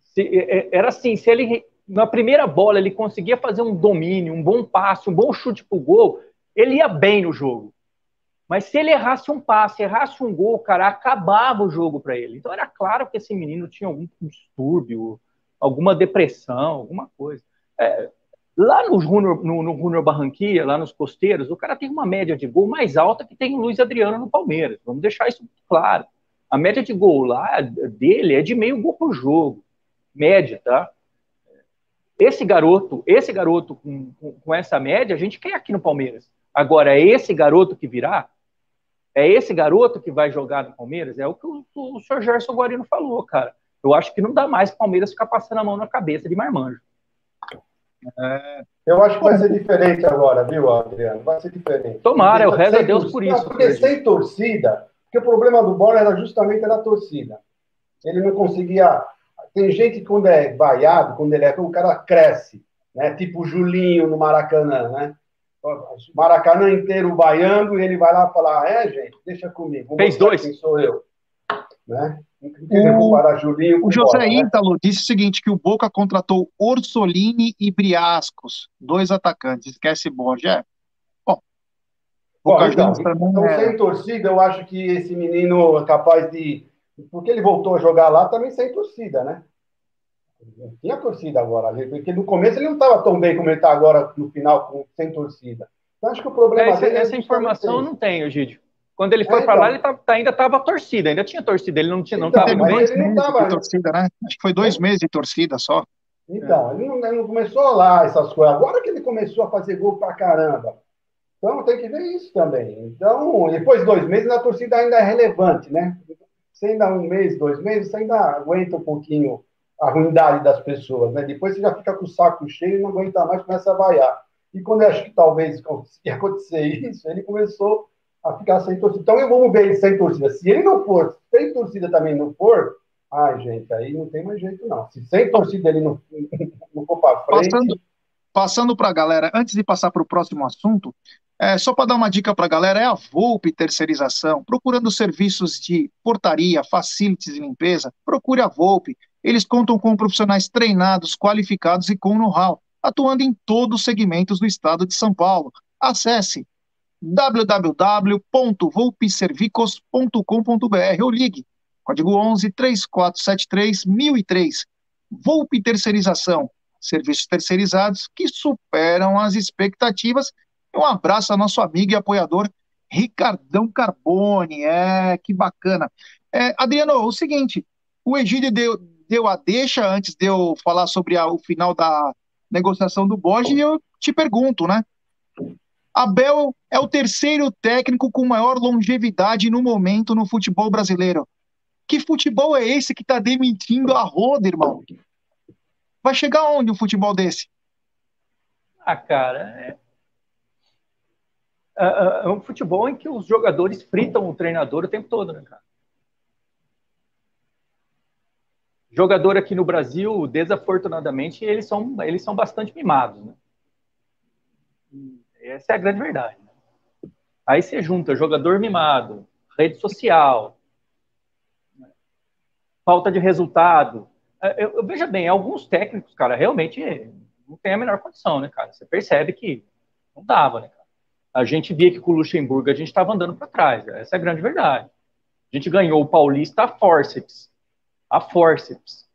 Speaker 2: Se, é, é, era assim, se ele na primeira bola ele conseguia fazer um domínio, um bom passe, um bom chute pro gol, ele ia bem no jogo. Mas se ele errasse um passe, errasse um gol, cara, acabava o jogo para ele. Então era claro que esse menino tinha algum distúrbio, alguma depressão, alguma coisa. É, lá no Júnior, no, no Júnior Barranquilla, lá nos costeiros, o cara tem uma média de gol mais alta que tem o Luiz Adriano no Palmeiras. Vamos deixar isso claro. A média de gol lá dele é de meio gol por jogo. Média, tá? Esse garoto, esse garoto com, com, com essa média, a gente quer aqui no Palmeiras. Agora, é esse garoto que virá? É esse garoto que vai jogar no Palmeiras? É o que o, o, senhor Gerson Guarino falou, cara. Eu acho que não dá mais o Palmeiras ficar passando a mão na cabeça de marmanjo.
Speaker 3: É, eu acho que vai ser diferente agora, viu, Adriano? Vai ser diferente.
Speaker 2: Tomara, eu rezo a Deus por isso.
Speaker 3: Porque sem torcida, porque o problema do Bola era justamente a torcida. Ele não conseguia. Tem gente que quando é vaiado, quando ele é. O cara cresce, né? Tipo o Julinho no Maracanã, né? O Maracanã inteiro vaiando e ele vai lá falar: é, gente, deixa comigo.
Speaker 2: Fez dois.
Speaker 3: Quem sou eu? Né?
Speaker 1: O, o José né? Ítalo disse o seguinte: que o Boca contratou Orsolini e Briascos, dois atacantes. Esquece Borja. É.
Speaker 3: Bom, Boca então, então é... sem torcida, eu acho que esse menino é capaz de. Porque ele voltou a jogar lá também sem torcida, né? Não tinha torcida agora, porque no começo ele não estava tão bem como ele está agora no final, com, sem torcida. Então acho que o problema
Speaker 2: essa, dele é Essa informação eu não tenho, Gídio. Quando ele foi é, para lá, então. ele tá, ainda estava torcida, ainda tinha torcida, ele não tinha, não estava
Speaker 1: então, bem. Ele não tava... de torcida, né? Acho que foi dois é. meses de torcida só.
Speaker 3: Então, ele não, ele não, começou lá essas coisas. Agora que ele começou a fazer gol pra caramba. Então tem que ver isso também. Então, depois de dois meses, a torcida ainda é relevante, né? Você ainda um mês, dois meses, você ainda aguenta um pouquinho a ruindade das pessoas, né? Depois você já fica com o saco cheio e não aguenta mais, começa a vaiar. E quando eu acho que talvez ia acontecer isso, ele começou a ficar sem torcida. Então, vamos ver ele sem torcida. Se ele não for, sem torcida também não for, ai, gente, aí não tem mais jeito, não. Se sem torcida ele não, não for para frente.
Speaker 1: Passando para a galera, antes de passar para o próximo assunto, é, só para dar uma dica para a galera, é a Volpe Terceirização. Procurando serviços de portaria, facilities e limpeza, procure a Volpe. Eles contam com profissionais treinados, qualificados e com know-how, atuando em todos os segmentos do estado de São Paulo. Acesse www.volpiservicos.com.br ou ligue, código 11 3473 1003. Volpe Terceirização, serviços terceirizados que superam as expectativas. Um abraço ao nosso amigo e apoiador Ricardão Carbone, é, que bacana. É, Adriano, o seguinte, o Egídio deu, deu a deixa antes de eu falar sobre a, o final da negociação do Borges e eu te pergunto, né? Abel é o terceiro técnico com maior longevidade no momento no futebol brasileiro. Que futebol é esse que está demitindo a roda, irmão? Vai chegar onde um futebol desse?
Speaker 2: Ah, cara, é... É, é, é um futebol em que os jogadores fritam o treinador o tempo todo, né, cara? Jogador aqui no Brasil, desafortunadamente, eles são, eles são bastante mimados, né? Essa é a grande verdade. Aí você junta jogador mimado, rede social, falta de resultado. É, eu, eu veja bem, alguns técnicos, cara, realmente não tem a menor condição, né, cara? Você percebe que não dava, né? A gente via que com o Luxemburgo a gente estava andando para trás. Essa é a grande verdade. A gente ganhou o Paulista a forceps. A forceps.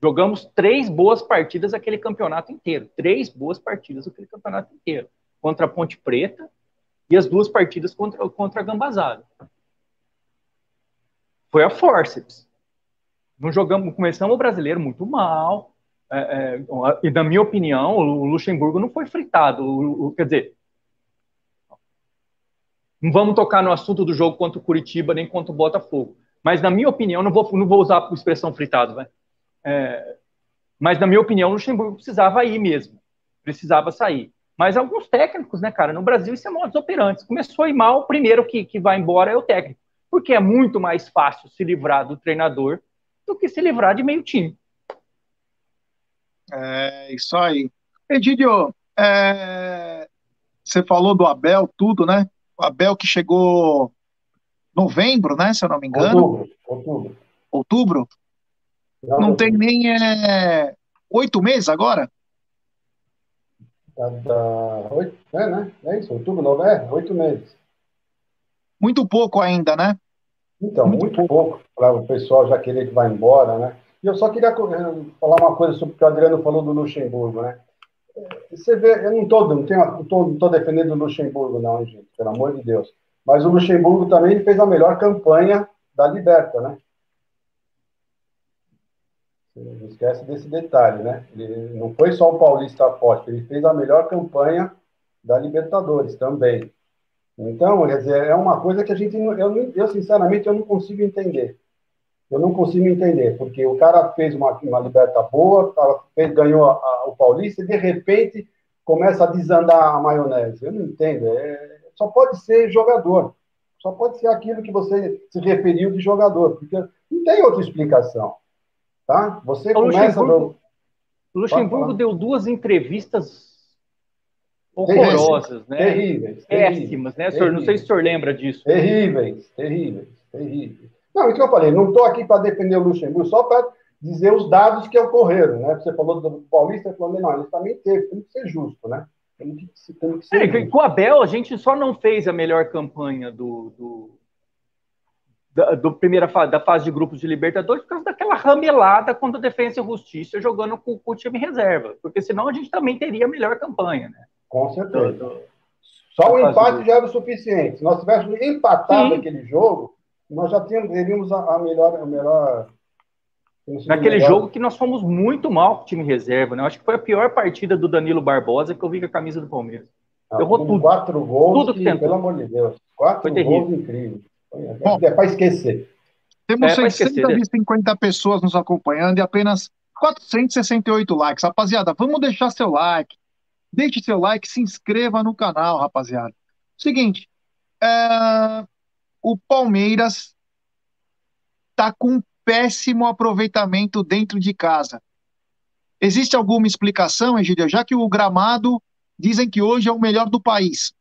Speaker 2: Jogamos três boas partidas aquele campeonato inteiro. Três boas partidas aquele campeonato inteiro. Contra a Ponte Preta e as duas partidas contra, contra a Gambazada. Foi a forceps. Não jogamos, começamos o brasileiro muito mal. É, é, e, na minha opinião, o Luxemburgo não foi fritado. O, o, quer dizer, não vamos tocar no assunto do jogo contra o Curitiba nem contra o Botafogo. Mas, na minha opinião, não vou, não vou usar a expressão fritado, vai. É, mas, na minha opinião, o Luxemburgo precisava ir mesmo. Precisava sair. Mas alguns técnicos, né, cara, no Brasil isso é modus operantes. Começou a ir mal, o primeiro que, que vai embora é o técnico. Porque é muito mais fácil se livrar do treinador do que se livrar de meio time.
Speaker 1: É, isso aí. Edidio, é, você falou do Abel, tudo, né? O Abel que chegou novembro, né? Se eu não me engano.
Speaker 3: Outubro. Outubro.
Speaker 1: Outubro? Não, não tem nem é, oito meses agora?
Speaker 3: Da, da, oito, é, né? É isso, outubro, novembro, é, oito meses.
Speaker 1: Muito pouco ainda, né?
Speaker 3: Então, muito, muito pouco, para o pessoal já querer que vá embora, né? E eu só queria eh, falar uma coisa sobre o que o Adriano falou do Luxemburgo, né? Você vê, eu não estou não não tô, não tô defendendo o Luxemburgo, não, gente, pelo amor de Deus. Mas o Luxemburgo também fez a melhor campanha da Liberta, né? Não esquece desse detalhe, né? Ele não foi só o Paulista forte, ele fez a melhor campanha da Libertadores também. Então, quer dizer, é uma coisa que a gente, eu, eu sinceramente, eu não consigo entender. Eu não consigo entender, porque o cara fez uma, uma liberta boa, fez, ganhou a, a, o Paulista e de repente começa a desandar a maionese. Eu não entendo. É, só pode ser jogador. Só pode ser aquilo que você se referiu de jogador, porque não tem outra explicação. Tá? Você o começa.
Speaker 2: Luxemburgo. Luxemburgo deu duas entrevistas horrorosas, né?
Speaker 3: Terríveis.
Speaker 2: Péssimas, né, senhor? Não sei se o senhor lembra disso.
Speaker 3: Terríveis, terríveis, terríveis. Não, isso que eu falei, não estou aqui para defender o Luxemburgo, só para dizer os dados que ocorreram, né? Você falou do Paulista, falou, não, ele também teve, tem que ser justo, né? Tem que,
Speaker 2: tem que ser é, justo. Com o Abel, a gente só não fez a melhor campanha do, do, da, do primeira fase, da fase de grupos de Libertadores por causa daquela ramelada contra a Defesa e Justiça jogando com, com, o time reserva, porque senão a gente também teria a melhor campanha, né?
Speaker 3: Com certeza. Do, do, só o empate já era o suficiente. Se nós tivéssemos empatado Sim. aquele jogo, nós já teríamos a, a melhor. A melhor
Speaker 2: Naquele melhor. jogo que nós fomos muito mal com o time reserva, né? Eu acho que foi a pior partida do Danilo Barbosa que eu vi com a camisa do Palmeiras.
Speaker 3: Ah, Errou tudo. Quatro gols, tudo que, pelo amor de Deus. Quatro foi gols incríveis. Bom, é para esquecer.
Speaker 1: Temos é 650 né? pessoas nos acompanhando e apenas 468 likes. Rapaziada, vamos deixar seu like. Deixe seu like, se inscreva no canal, rapaziada. Seguinte, é o Palmeiras está com um péssimo aproveitamento dentro de casa. Existe alguma explicação, Egídio? Já que o gramado dizem que hoje é o melhor do país.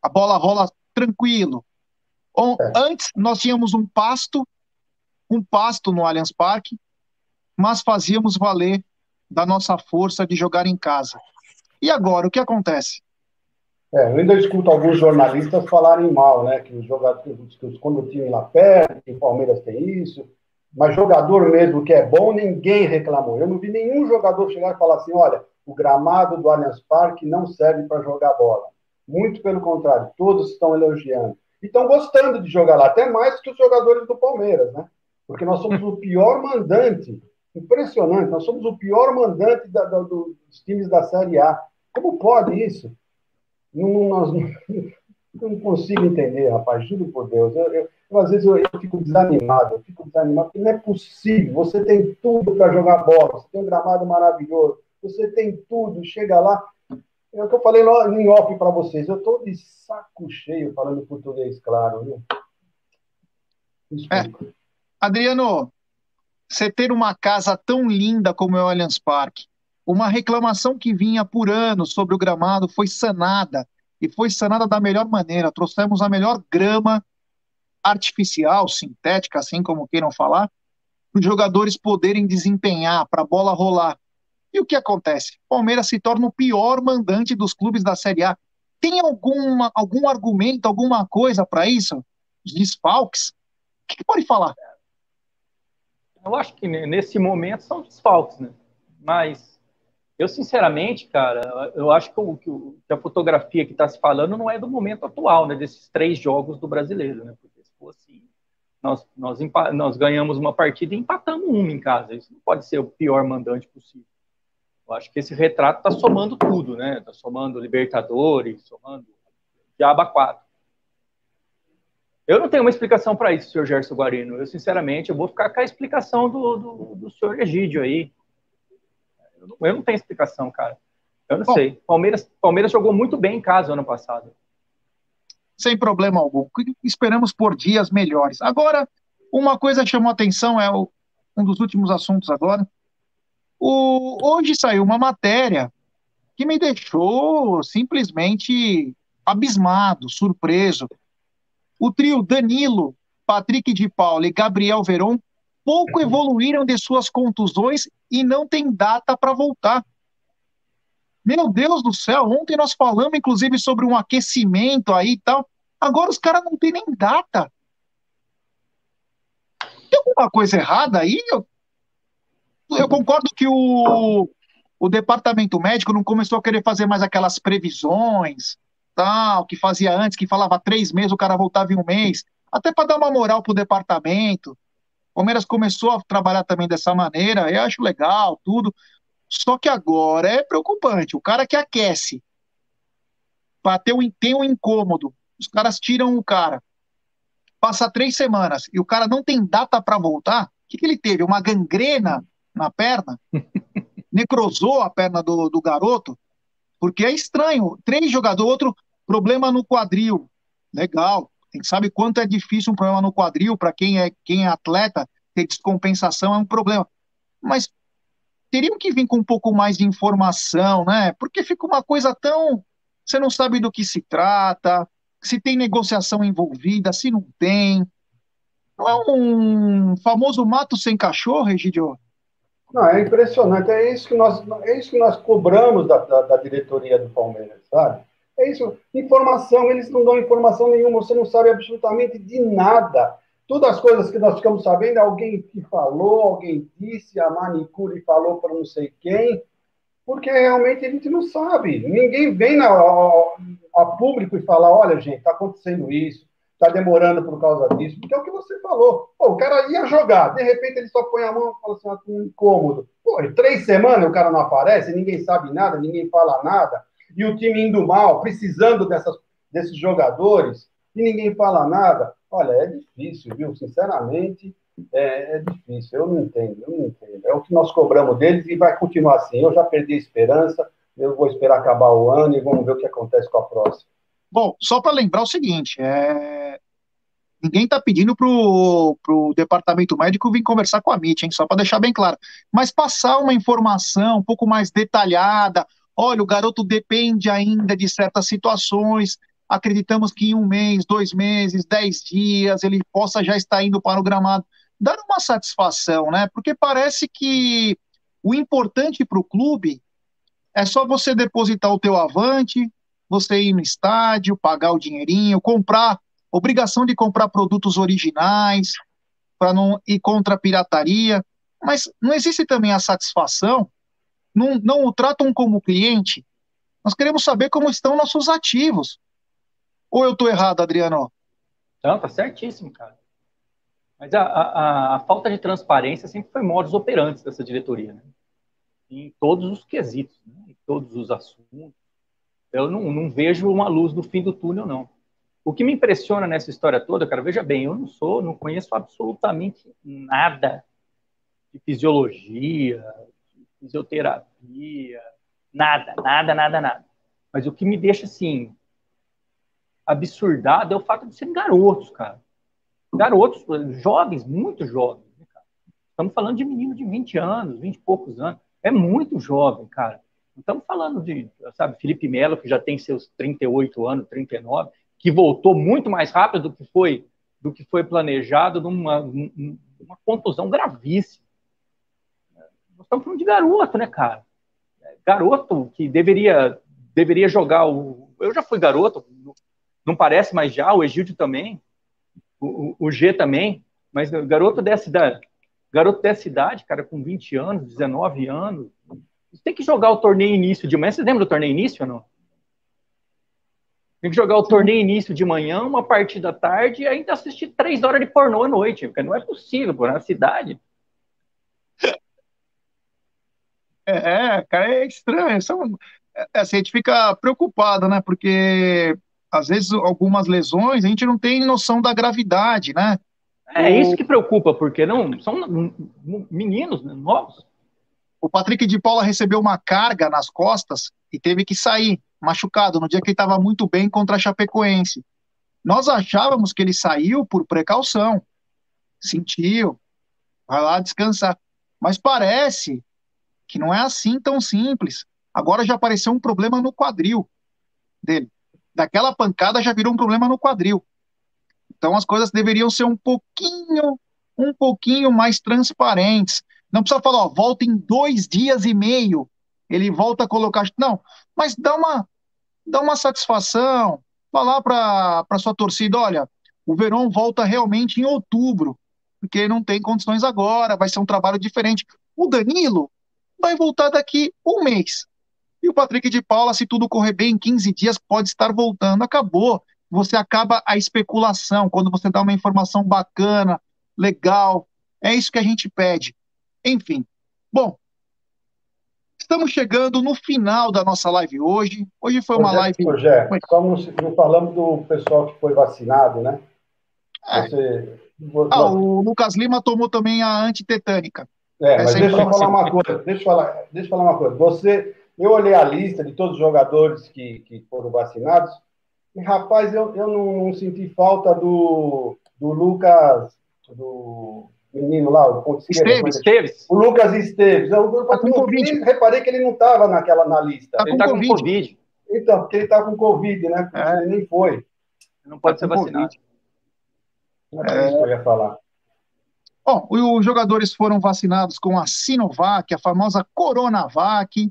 Speaker 1: A bola rola tranquilo. É. Antes nós tínhamos um pasto, um pasto no Allianz Parque, mas fazíamos valer da nossa força de jogar em casa. E agora, o que acontece?
Speaker 3: É, eu ainda escuto alguns jornalistas falarem mal, né? Que os jogadores, que quando o time lá perto, que o Palmeiras tem isso, mas jogador mesmo que é bom, ninguém reclamou. Eu não vi nenhum jogador chegar e falar assim: olha, o gramado do Allianz Parque não serve para jogar bola. Muito pelo contrário, todos estão elogiando. E estão gostando de jogar lá, até mais que os jogadores do Palmeiras, né? Porque nós somos o pior mandante. Impressionante, nós somos o pior mandante da, da, dos times da Série A. Como pode isso? Não, nós, não consigo entender, rapaz, juro por Deus. Eu, eu, eu às vezes eu, eu, fico desanimado, eu fico desanimado, porque não é possível. Você tem tudo para jogar bola, você tem um gramado maravilhoso, você tem tudo, chega lá. É o que eu falei em off para vocês, eu estou de saco cheio falando português, claro, viu?
Speaker 1: É. Adriano, você ter uma casa tão linda como é o Allianz Parque, uma reclamação que vinha por anos sobre o gramado foi sanada e foi sanada da melhor maneira. Trouxemos a melhor grama artificial, sintética, assim como queiram falar, para os jogadores poderem desempenhar, para a bola rolar. E o que acontece? Palmeiras se torna o pior mandante dos clubes da Série A. Tem alguma, algum argumento, alguma coisa para isso? Desfalques? O que, que, pode falar?
Speaker 2: Eu acho que nesse momento são desfalques, né? Mas eu, sinceramente, cara, eu acho que, o, que a fotografia que está se falando não é do momento atual, né? Desses três jogos do brasileiro, né? Porque se fosse. Nós, nós, nós ganhamos uma partida e empatamos uma em casa. Isso não pode ser o pior mandante possível. Eu acho que esse retrato está somando tudo, né? Está somando Libertadores, somando Diaba 4. Eu não tenho uma explicação para isso, senhor Gerson Guarino. Eu, sinceramente, eu vou ficar com a explicação do, do, do senhor Egídio aí. Eu não tenho explicação, cara. Eu não Bom, sei. Palmeiras, Palmeiras jogou muito bem em casa ano passado.
Speaker 1: Sem problema algum. Esperamos por dias melhores. Agora, uma coisa que chamou atenção é o, um dos últimos assuntos agora. O, hoje saiu uma matéria que me deixou simplesmente abismado, surpreso. O trio Danilo, Patrick de Paula e Gabriel Veron pouco evoluíram de suas contusões e não tem data para voltar. Meu Deus do céu, ontem nós falamos inclusive sobre um aquecimento aí e tal. Agora os caras não têm nem data. Tem alguma coisa errada aí? Eu, eu concordo que o, o departamento médico não começou a querer fazer mais aquelas previsões, tal, que fazia antes, que falava três meses, o cara voltava em um mês, até para dar uma moral pro departamento. O Palmeiras começou a trabalhar também dessa maneira, eu acho legal, tudo. Só que agora é preocupante. O cara que aquece um, tem um incômodo, os caras tiram o cara, passa três semanas e o cara não tem data para voltar. O que, que ele teve? Uma gangrena na perna? necrosou a perna do, do garoto, porque é estranho. Três jogadores, outro problema no quadril. Legal. Quem sabe quanto é difícil um problema no quadril para quem é, quem é atleta, ter descompensação é um problema. Mas teriam que vir com um pouco mais de informação, né? Porque fica uma coisa tão. Você não sabe do que se trata, se tem negociação envolvida, se não tem. Não é um famoso mato sem cachorro, Regidio?
Speaker 3: Não, é impressionante. É isso que nós, é isso que nós cobramos da, da, da, diretoria do Palmeiras, sabe? É isso. Informação, eles não dão informação nenhuma, você não sabe absolutamente de nada. Todas as coisas que nós ficamos sabendo, alguém que falou, alguém disse, a manicure falou para não sei quem, porque realmente a gente não sabe. Ninguém vem na, a, a público e fala: olha, gente, está acontecendo isso, está demorando por causa disso, porque é o que você falou. Pô, o cara ia jogar, de repente ele só põe a mão e fala assim, ah, um incômodo. Pô, três semanas o cara não aparece, ninguém sabe nada, ninguém fala nada, e o time indo mal, precisando dessas, desses jogadores, e ninguém fala nada. Olha, é difícil, viu? Sinceramente, é, é, difícil. Eu não entendo, eu não entendo. É o que nós cobramos deles e vai continuar assim. Eu já perdi a esperança, eu vou esperar acabar o ano e vamos ver o que acontece com a próxima.
Speaker 1: Bom, só para lembrar o seguinte, é... ninguém está pedindo para o departamento médico vir conversar com a MIT, hein? Só para deixar bem claro. Mas passar uma informação um pouco mais detalhada. Olha, o garoto depende ainda de certas situações. Acreditamos que em um mês, dois meses, dez dias, ele possa já estar indo para o gramado. Dar uma satisfação, né? Porque parece que o importante para o clube é só você depositar o teu avante, você ir no estádio, pagar o dinheirinho, comprar, obrigação de comprar produtos originais, para não ir contra a pirataria. Mas não existe também a satisfação, não, não o tratam como cliente. Nós queremos saber como estão nossos ativos. Ou eu estou errado, Adriano?
Speaker 2: Não, tá certíssimo, cara. Mas a, a, a, falta de transparência sempre foi modus operandi dessa diretoria, né? Em todos os quesitos, né? em todos os assuntos eu não, não, vejo uma luz no fim do túnel, não. O que me impressiona nessa história toda, cara, veja bem, eu não sou, não conheço absolutamente nada de fisiologia, fisioterapia, nada, nada, nada, nada. Mas o que me deixa, assim, absurdado é o fato de serem garotos, cara. Garotos, jovens, muito jovens. Né, Estamos falando de menino de 20 anos, 20 e poucos anos. É muito jovem, cara. Estamos falando de, sabe, Felipe Melo, que já tem seus 38 anos, 39, que voltou muito mais rápido do que foi do que foi planejado numa uma contusão gravíssima. Nós estamos falando de garoto, né, cara? Garoto que deveria deveria jogar o. Eu já fui garoto, não parece, mas já, o Egídio também, o, o G também, mas garoto dessa idade, garoto dessa idade, cara, com 20 anos, 19 anos, tem que jogar o torneio início de manhã. Você lembra do torneio início ou não? Tem que jogar o torneio início de manhã, uma partida à tarde e ainda assistir três horas de pornô à noite. Porque não é possível, pô, na cidade.
Speaker 1: É, cara, é estranho. São, é, assim, a gente fica preocupado, né? Porque às vezes algumas lesões a gente não tem noção da gravidade, né?
Speaker 2: É, é isso que preocupa, porque não são meninos né, novos
Speaker 1: o Patrick de Paula recebeu uma carga nas costas e teve que sair, machucado, no dia que ele estava muito bem contra a Chapecoense. Nós achávamos que ele saiu por precaução. Sentiu, vai lá descansar. Mas parece que não é assim tão simples. Agora já apareceu um problema no quadril dele. Daquela pancada já virou um problema no quadril. Então as coisas deveriam ser um pouquinho, um pouquinho mais transparentes. Não precisa falar, ó, volta em dois dias e meio. Ele volta a colocar. Não, mas dá uma, dá uma satisfação. Falar para sua torcida: olha, o Verón volta realmente em outubro, porque não tem condições agora, vai ser um trabalho diferente. O Danilo vai voltar daqui um mês. E o Patrick de Paula, se tudo correr bem, em 15 dias pode estar voltando. Acabou. Você acaba a especulação quando você dá uma informação bacana, legal. É isso que a gente pede. Enfim. Bom, estamos chegando no final da nossa live hoje. Hoje foi uma live.
Speaker 3: Rogé, como não falamos do pessoal que foi vacinado, né?
Speaker 1: É. Você... Ah, o Lucas Lima tomou também a antitetânica.
Speaker 3: É, mas deixa eu falar uma coisa. Deixa eu falar, deixa eu falar uma coisa. Você, eu olhei a lista de todos os jogadores que, que foram vacinados e, rapaz, eu, eu não, não senti falta do, do Lucas, do menino lá, o Ponte
Speaker 2: Esteves, Esteves.
Speaker 3: O Lucas Esteves. Eu, eu, tá com Covid. reparei que ele não estava naquela na lista.
Speaker 2: Tá ele está com, com Covid.
Speaker 3: Então, porque ele está com Covid, né? É. Ele nem foi.
Speaker 2: Não pode tá ser vacinado.
Speaker 3: Não é isso que eu ia falar.
Speaker 1: Bom, os jogadores foram vacinados com a Sinovac, a famosa Coronavac,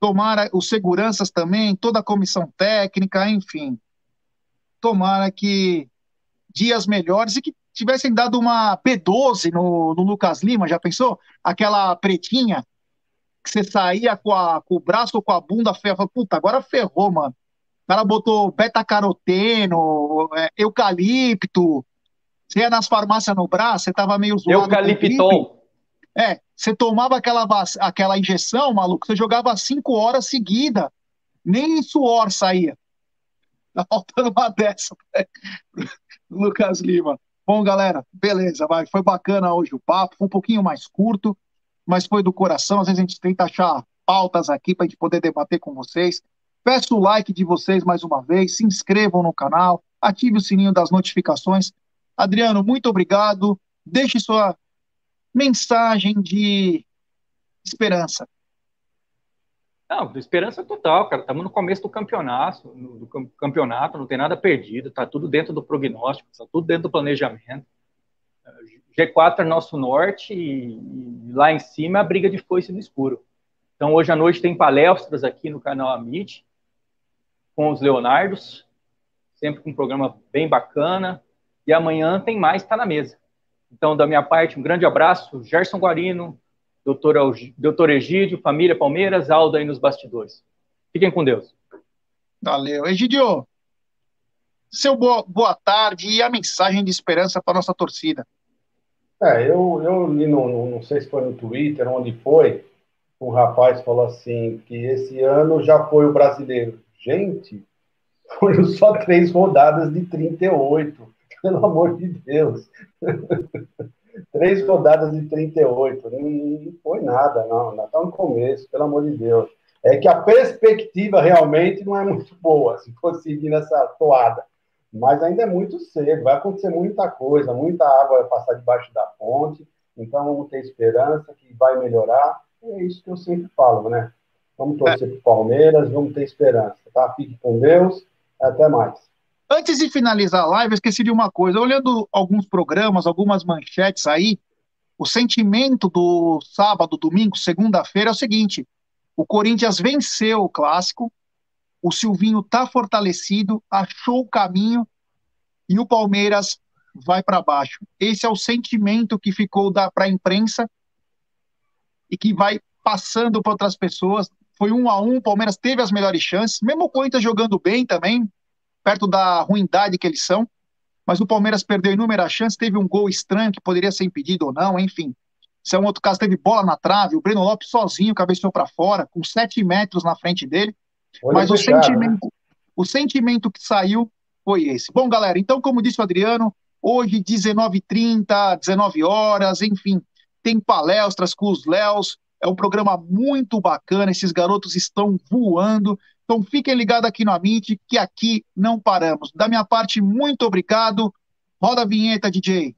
Speaker 1: tomara os seguranças também, toda a comissão técnica, enfim. Tomara que dias melhores e que tivessem dado uma P12 no, no Lucas Lima, já pensou? Aquela pretinha que você saía com, a, com o braço ou com a bunda ferro, puta, agora ferrou, mano. O cara botou beta-caroteno, é, eucalipto, você ia nas farmácias no braço, você tava meio zoado.
Speaker 2: Eucaliptol.
Speaker 1: É, você tomava aquela, aquela injeção, maluco, você jogava cinco horas seguida. Nem suor saía. Tá faltando uma dessa, né? Lucas Lima. Bom, galera, beleza, vai. Foi bacana hoje o papo, foi um pouquinho mais curto, mas foi do coração. Às vezes a gente tenta achar pautas aqui para a gente poder debater com vocês. Peço o like de vocês mais uma vez, se inscrevam no canal, ative o sininho das notificações Adriano, muito obrigado. Deixe sua mensagem de esperança.
Speaker 2: Não, esperança total, cara. Estamos no começo do campeonato, no, do campeonato, não tem nada perdido, está tudo dentro do prognóstico, está tudo dentro do planejamento. G4 é nosso norte e, e, lá em cima é a briga de foice no escuro. Então hoje à noite tem palestras aqui no canal Amit com os Leonardos, sempre com um programa bem bacana. E amanhã tem mais, está na mesa. Então, da minha parte, um grande abraço. Gerson Guarino, doutor, doutor Egídio, família Palmeiras, Aldo aí nos bastidores. Fiquem com Deus.
Speaker 1: Valeu. Egidio, seu boa, boa tarde e a mensagem de esperança para nossa torcida.
Speaker 3: É, eu, eu li, no, não sei se foi no Twitter, onde foi, um rapaz falou assim, que esse ano já foi o brasileiro. Gente, foram só três rodadas de 38 pelo amor de Deus. Três rodadas de 38, não, não foi nada, não, ainda está no começo, pelo amor de Deus. É que a perspectiva realmente não é muito boa, se for seguir nessa toada. Mas ainda é muito cedo, vai acontecer muita coisa, muita água vai passar debaixo da ponte, então vamos ter esperança que vai melhorar. É isso que eu sempre falo, né? Vamos torcer é. para o Palmeiras, vamos ter esperança, tá? Fique com Deus, até mais.
Speaker 1: Antes de finalizar a live, eu esqueci de uma coisa. Olhando alguns programas, algumas manchetes aí, o sentimento do sábado, domingo, segunda-feira é o seguinte: o Corinthians venceu o clássico, o Silvinho está fortalecido, achou o caminho e o Palmeiras vai para baixo. Esse é o sentimento que ficou para a imprensa e que vai passando para outras pessoas. Foi um a um, o Palmeiras teve as melhores chances, mesmo o Corinthians jogando bem também, perto da ruindade que eles são. Mas o Palmeiras perdeu inúmeras chances, teve um gol estranho que poderia ser impedido ou não, enfim. Se é um outro caso, teve bola na trave, o Breno Lopes sozinho cabeceou para fora, com sete metros na frente dele. Olha mas o sentimento, o sentimento que saiu foi esse. Bom, galera, então, como disse o Adriano, hoje, 19h30, 19 horas, enfim, tem palestras com os Léos. É um programa muito bacana, esses garotos estão voando. Então fiquem ligados aqui no Amit, que aqui não paramos. Da minha parte, muito obrigado. Roda a vinheta, DJ.